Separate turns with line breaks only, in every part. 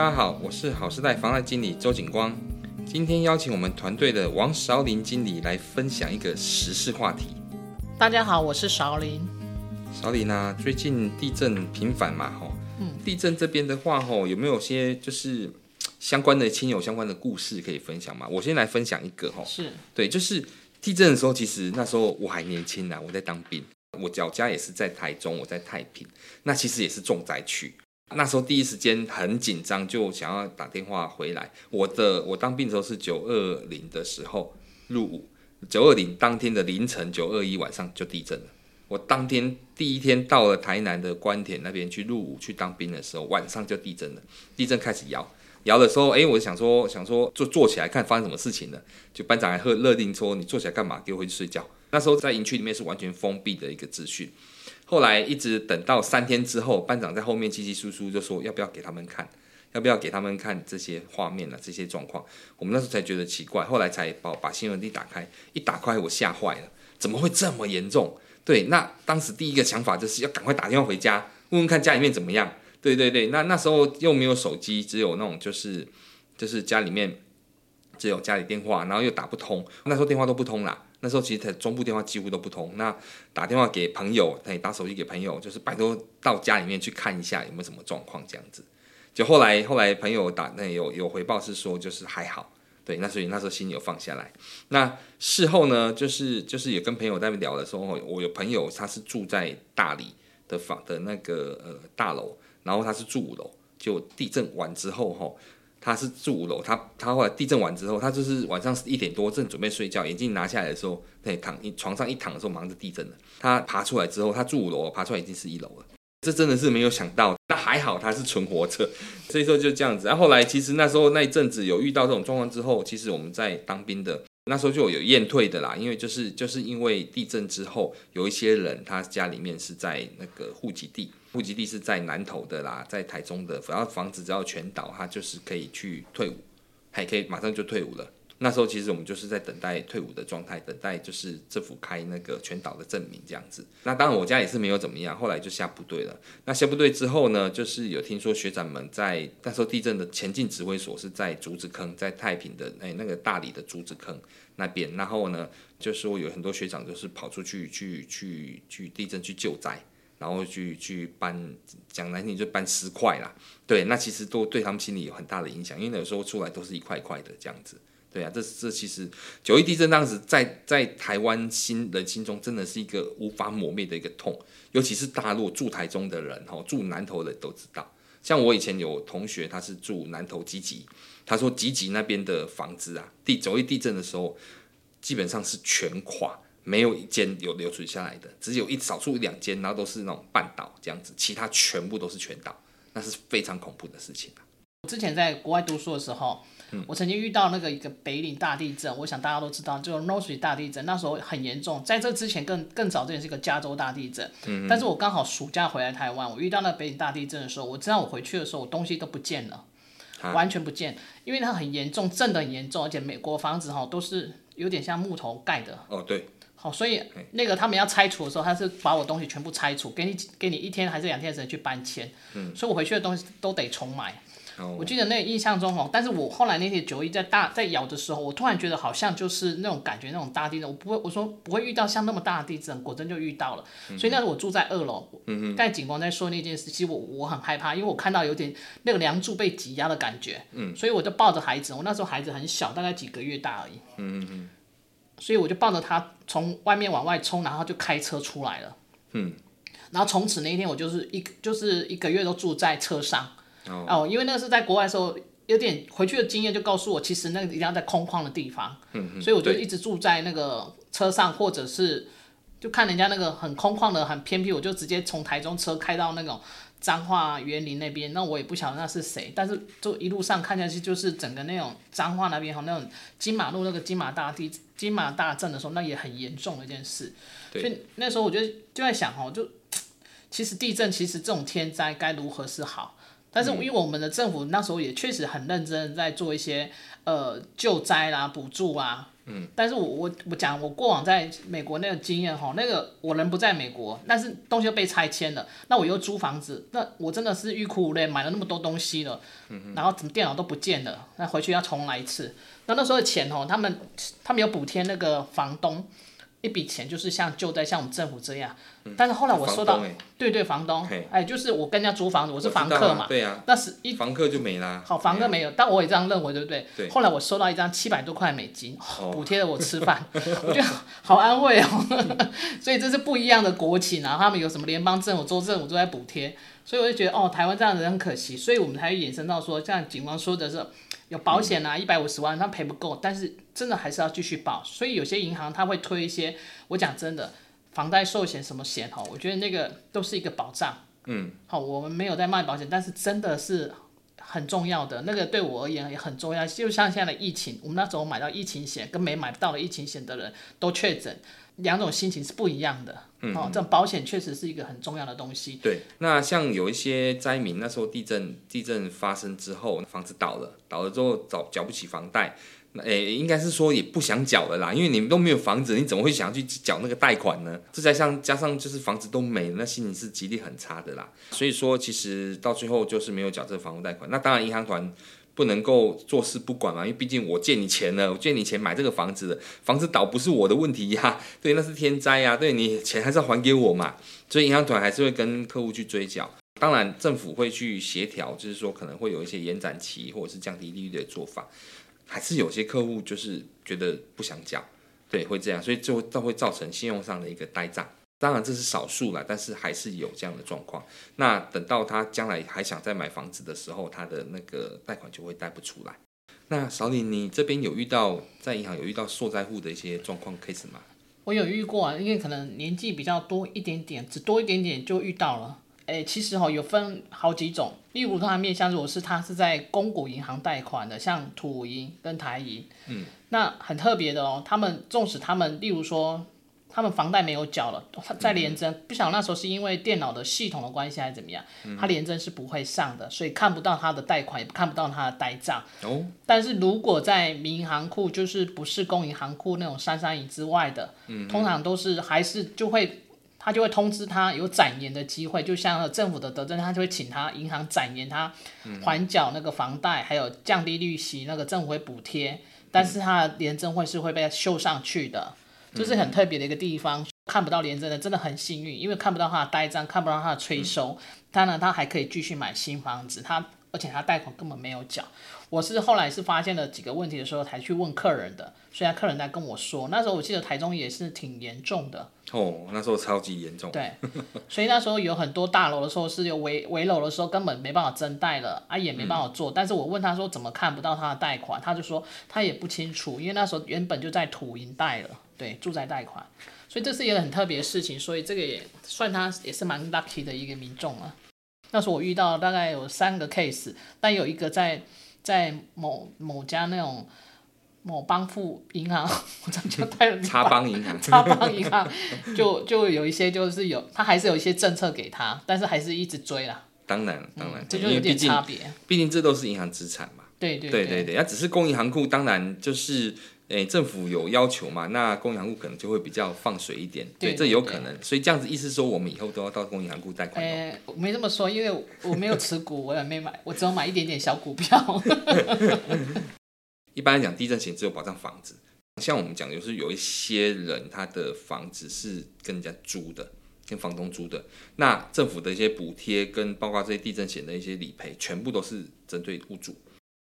大家好，我是好时代房贷经理周景光。今天邀请我们团队的王韶林经理来分享一个时事话题。
大家好，我是韶林。
韶林啊，最近地震频繁嘛，吼，嗯，地震这边的话，吼，有没有些就是相关的亲友相关的故事可以分享嘛？我先来分享一个，吼，
是
对，就是地震的时候，其实那时候我还年轻呢，我在当兵，我老家也是在台中，我在太平，那其实也是重灾区。那时候第一时间很紧张，就想要打电话回来。我的我当兵的时候是九二零的时候入伍，九二零当天的凌晨九二一晚上就地震了。我当天第一天到了台南的官田那边去入伍去当兵的时候，晚上就地震了。地震开始摇摇的时候，哎、我就想说想说就坐起来看发生什么事情了。就班长还喝勒令说：“你坐起来干嘛？给我回去睡觉。”那时候在营区里面是完全封闭的一个资讯。后来一直等到三天之后，班长在后面叽叽簌簌就说：“要不要给他们看？要不要给他们看这些画面啊？这些状况？”我们那时候才觉得奇怪，后来才把把新闻一打开，一打开我吓坏了，怎么会这么严重？对，那当时第一个想法就是要赶快打电话回家，问问看家里面怎么样。对对对，那那时候又没有手机，只有那种就是就是家里面只有家里电话，然后又打不通，那时候电话都不通啦。那时候其实中部电话几乎都不通，那打电话给朋友，可以打手机给朋友，就是拜托到家里面去看一下有没有什么状况这样子。就后来后来朋友打那有有回报是说就是还好，对，那所以那时候心有放下来。那事后呢，就是就是也跟朋友在那边聊的时候，我有朋友他是住在大理的房的那个呃大楼，然后他是住五楼，就地震完之后吼。他是住五楼，他他后来地震完之后，他就是晚上一点多正准备睡觉，眼镜拿下来的时候，对，躺一床上一躺的时候，马上就地震了。他爬出来之后，他住五楼，爬出来已经是一楼了。这真的是没有想到，那还好他是存活着，所以说就这样子。然后后来其实那时候那一阵子有遇到这种状况之后，其实我们在当兵的那时候就有验退的啦，因为就是就是因为地震之后，有一些人他家里面是在那个户籍地。户籍地是在南投的啦，在台中的，然后房子只要全倒，他就是可以去退伍，还可以马上就退伍了。那时候其实我们就是在等待退伍的状态，等待就是政府开那个全岛的证明这样子。那当然我家也是没有怎么样，后来就下部队了。那下部队之后呢，就是有听说学长们在那时候地震的前进指挥所是在竹子坑，在太平的哎那个大理的竹子坑那边，然后呢，就是说有很多学长就是跑出去去去去地震去救灾。然后去去搬，讲难听就搬尸块啦，对，那其实都对他们心里有很大的影响，因为有时候出来都是一块块的这样子，对啊，这这其实九一地震当时在在台湾心人心中真的是一个无法磨灭的一个痛，尤其是大陆住台中的人哈，住南投的都知道，像我以前有同学他是住南投集集，他说集集那边的房子啊，地九一地震的时候基本上是全垮。没有一间有留存下来的，只有一少数一两间，然后都是那种半倒这样子，其他全部都是全倒，那是非常恐怖的事情。
我之前在国外读书的时候，嗯、我曾经遇到那个一个北岭大地震，我想大家都知道，就是 Northridge 大地震，那时候很严重。在这之前更更早之前是一个加州大地震，嗯、但是我刚好暑假回来台湾，我遇到那个北岭大地震的时候，我知道我回去的时候，我东西都不见了，完全不见，因为它很严重，震的很严重，而且美国房子哈都是有点像木头盖的。
哦，对。
好，所以那个他们要拆除的时候，他是把我东西全部拆除，给你给你一天还是两天的时间去搬迁。嗯，所以我回去的东西都得重买。哦，我记得那个印象中哦，但是我后来那天九一在大在摇的时候，我突然觉得好像就是那种感觉，那种大地震，我不会我说不会遇到像那么大的地震，果真就遇到了。嗯、所以那时候我住在二楼。嗯哼。刚才景光在说那件事，其实我我很害怕，因为我看到有点那个梁柱被挤压的感觉。嗯。所以我就抱着孩子，我那时候孩子很小，大概几个月大而已。嗯嗯。所以我就抱着他从外面往外冲，然后就开车出来了。嗯，然后从此那一天我就是一就是一个月都住在车上。哦，哦，因为那个是在国外的时候，有点回去的经验就告诉我，其实那个一定要在空旷的地方。嗯，所以我就一直住在那个车上，或者是就看人家那个很空旷的、很偏僻，我就直接从台中车开到那种彰化园林那边。那我也不晓得那是谁，但是就一路上看下去，就是整个那种彰化那边哈，那种金马路那个金马大地、金马大镇的时候，那也很严重的一件事。所以那时候我就就在想哦，就其实地震，其实这种天灾该如何是好？但是因为我们的政府那时候也确实很认真在做一些呃救灾啦、补助啊。嗯。但是我我我讲我过往在美国那个经验哈，那个我人不在美国，但是东西又被拆迁了，那我又租房子，那我真的是欲哭无泪，买了那么多东西了，嗯、然后怎么电脑都不见了，那回去要重来一次。那那时候的钱哦，他们他们有补贴那个房东。一笔钱就是像救灾，像我们政府这样，但是后来我收到，欸、对对，房东，哎，就是我跟人家租房子，我是房客嘛，
对啊，
那是一
房客就没啦，
好，房客没有，但我也这样认为，对不对？
对。
后来我收到一张七百多块美金，补贴了我吃饭，我觉得好安慰哦，所以这是不一样的国情啊，他们有什么联邦政府、州政府都在补贴，所以我就觉得哦，台湾这样子很可惜，所以我们才会衍生到说，像警方说的是。有保险啊，一百五十万，他赔不够，但是真的还是要继续保。所以有些银行他会推一些，我讲真的，房贷寿险什么险哈，我觉得那个都是一个保障。嗯，好，我们没有在卖保险，但是真的是很重要的，那个对我而言也很重要。就像现在的疫情，我们那时候买到疫情险，跟没买到的疫情险的人都确诊。两种心情是不一样的，嗯、哦，这种保险确实是一个很重要的东西。
对，那像有一些灾民，那时候地震地震发生之后，房子倒了，倒了之后找缴不起房贷，那诶，应该是说也不想缴了啦，因为你们都没有房子，你怎么会想要去缴那个贷款呢？这加上加上就是房子都没了，那心情是极力很差的啦。所以说，其实到最后就是没有缴这个房屋贷款。那当然，银行团。不能够坐视不管嘛，因为毕竟我借你钱了，我借你钱买这个房子的，房子倒不是我的问题呀，对，那是天灾呀，对，你钱还是要还给我嘛，所以银行团还是会跟客户去追缴，当然政府会去协调，就是说可能会有一些延展期或者是降低利率的做法，还是有些客户就是觉得不想缴，对，会这样，所以就都会造成信用上的一个呆账。当然这是少数啦，但是还是有这样的状况。那等到他将来还想再买房子的时候，他的那个贷款就会贷不出来。那小李，你这边有遇到在银行有遇到受灾户的一些状况 case 吗？
我有遇过啊，因为可能年纪比较多一点点，只多一点点就遇到了。诶，其实哈有分好几种，例如他的面向如果是他是在公股银行贷款的，像土银跟台银，嗯，那很特别的哦。他们纵使他们例如说。他们房贷没有缴了，他在联征，不晓得那时候是因为电脑的系统的关系还是怎么样，他联征是不会上的，所以看不到他的贷款，也看不到他的呆账。哦。但是如果在民营行库，就是不是公营行库那种三三零之外的，嗯通常都是还是就会，他就会通知他有展延的机会，就像政府的德政，他就会请他银行展延他还缴那个房贷，还有降低利息，那个政府会补贴，但是他的廉政会是会被秀上去的。就是很特别的一个地方，看不到廉政的真的很幸运，因为看不到他的呆账，看不到他的催收，当然他还可以继续买新房子，他而且他贷款根本没有缴。我是后来是发现了几个问题的时候才去问客人的，所以客人在跟我说，那时候我记得台中也是挺严重的。
哦，那时候超级严重。
对，所以那时候有很多大楼的时候是有围围楼的时候根本没办法增贷了啊，也没办法做。嗯、但是我问他说怎么看不到他的贷款，他就说他也不清楚，因为那时候原本就在土银贷了。对，住宅贷款，所以这是一个很特别的事情，所以这个也算他也是蛮 lucky 的一个民众啊。那时候我遇到大概有三个 case，但有一个在在某某家那种某帮富银行，我怎么就带了
插帮银行，
插帮银行就就有一些就是有他还是有一些政策给他，但是还是一直追啦。
当然当然，
这就有点差别。
毕竟这都是银行资产嘛。
对对
对对对，那只是公银行库，当然就是。诶，政府有要求嘛？那公银行库可能就会比较放水一点，对，这有可能。所以这样子意思说，我们以后都要到公银行库贷款。诶，
我没这么说，因为我没有持股，我也没买，我只有买一点点小股票。
一般来讲，地震险只有保障房子。像我们讲，就是有一些人他的房子是跟人家租的，跟房东租的，那政府的一些补贴跟包括这些地震险的一些理赔，全部都是针对屋主。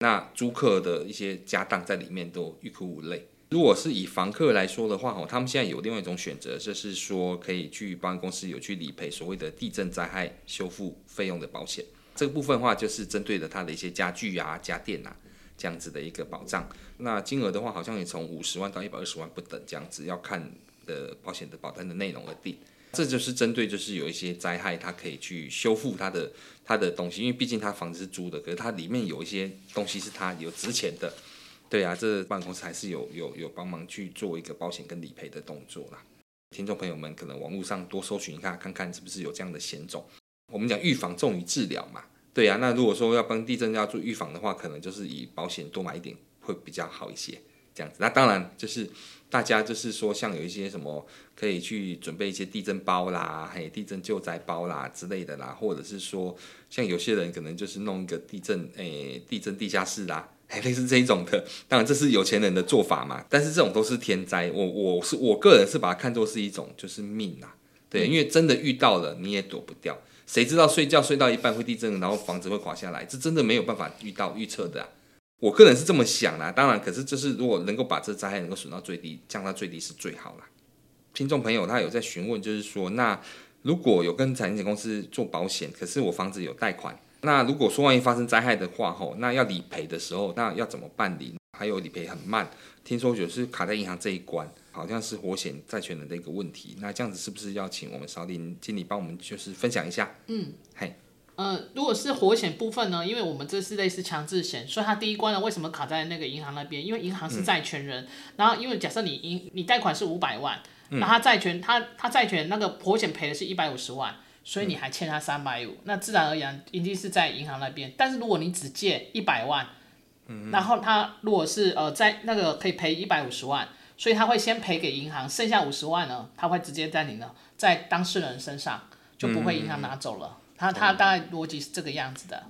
那租客的一些家当在里面都欲哭无泪。如果是以房客来说的话，哦，他们现在有另外一种选择，就是说可以去保险公司有去理赔所谓的地震灾害修复费用的保险。这个部分的话，就是针对的他的一些家具啊、家电啊这样子的一个保障。那金额的话，好像也从五十万到一百二十万不等，这样子要看的保险的保单的内容而定。这就是针对就是有一些灾害，它可以去修复它的它的东西，因为毕竟它房子是租的，可是它里面有一些东西是它有值钱的。对啊，这保险公司还是有有有帮忙去做一个保险跟理赔的动作啦。听众朋友们可能网络上多搜寻一下，看看是不是有这样的险种。我们讲预防重于治疗嘛。对啊，那如果说要帮地震要做预防的话，可能就是以保险多买一点会比较好一些，这样子。那当然就是大家就是说，像有一些什么可以去准备一些地震包啦，还有地震救灾包啦之类的啦，或者是说像有些人可能就是弄一个地震诶地震地下室啦，还类似这一种的。当然这是有钱人的做法嘛，但是这种都是天灾，我我是我个人是把它看作是一种就是命啊，对，因为真的遇到了你也躲不掉。谁知道睡觉睡到一半会地震，然后房子会垮下来？这真的没有办法遇到预测的啊。我个人是这么想啦，当然，可是就是如果能够把这灾害能够损到最低，降到最低是最好啦。听众朋友他有在询问，就是说，那如果有跟产险公司做保险，可是我房子有贷款，那如果说万一发生灾害的话，吼，那要理赔的时候，那要怎么办理？还有理赔很慢，听说就是卡在银行这一关。好像是火险债权人的一个问题，那这样子是不是要请我们少林经理帮我们就是分享一下？
嗯，嘿，呃，如果是火险部分呢，因为我们这是类似强制险，所以它第一关呢，为什么卡在那个银行那边？因为银行是债权人，嗯、然后因为假设你银你贷款是五百万，那他债权他他债权那个火险赔的是一百五十万，所以你还欠他三百五，那自然而然一定是在银行那边。但是如果你只借一百万，嗯，然后他如果是呃在那个可以赔一百五十万。所以他会先赔给银行，剩下五十万呢，他会直接在你呢，在当事人身上，就不会银行拿走了。嗯、他他大概逻辑是这个样子的。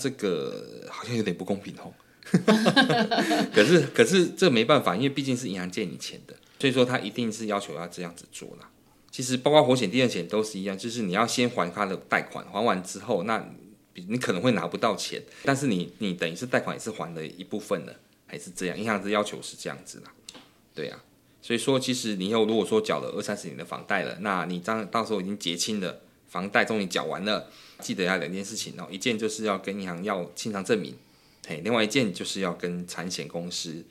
这个好像有点不公平哦。可是可是这没办法，因为毕竟是银行借你钱的，所以说他一定是要求要这样子做啦。其实包括火险、地震险都是一样，就是你要先还他的贷款，还完之后，那你可能会拿不到钱，但是你你等于是贷款也是还了一部分的，还是这样，银行的要求是这样子啦。对呀、啊，所以说其实你以后如果说缴了二三十年的房贷了，那你当到时候已经结清了，房贷终于缴完了，记得要两件事情哦，一件就是要跟银行要清偿证明，嘿，另外一件就是要跟产险公司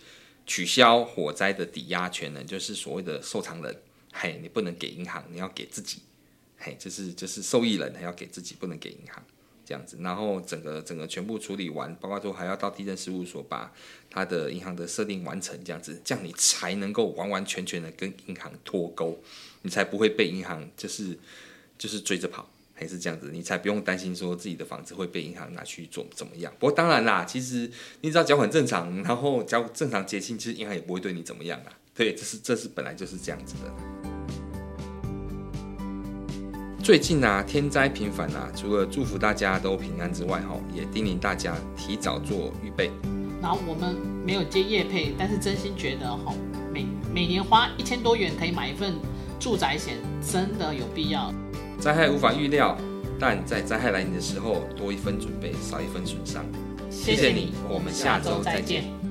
取消火灾的抵押权人，就是所谓的受偿人，嘿，你不能给银行，你要给自己，嘿，就是就是受益人还要给自己，不能给银行。这样子，然后整个整个全部处理完，包括说还要到地震事务所把他的银行的设定完成，这样子，这样你才能够完完全全的跟银行脱钩，你才不会被银行就是就是追着跑，还是这样子，你才不用担心说自己的房子会被银行拿去做怎么样。不过当然啦，其实你只要缴款正常，然后缴正常结清，其实银行也不会对你怎么样啦。对，这是这是本来就是这样子的。最近啊，天灾频繁啊，除了祝福大家都平安之外，哈，也叮咛大家提早做预备。
然后我们没有接业配，但是真心觉得哈，每每年花一千多元可以买一份住宅险，真的有必要。
灾害无法预料，但在灾害来临的时候，多一分准备，少一分损伤。谢谢你，我们下周再见。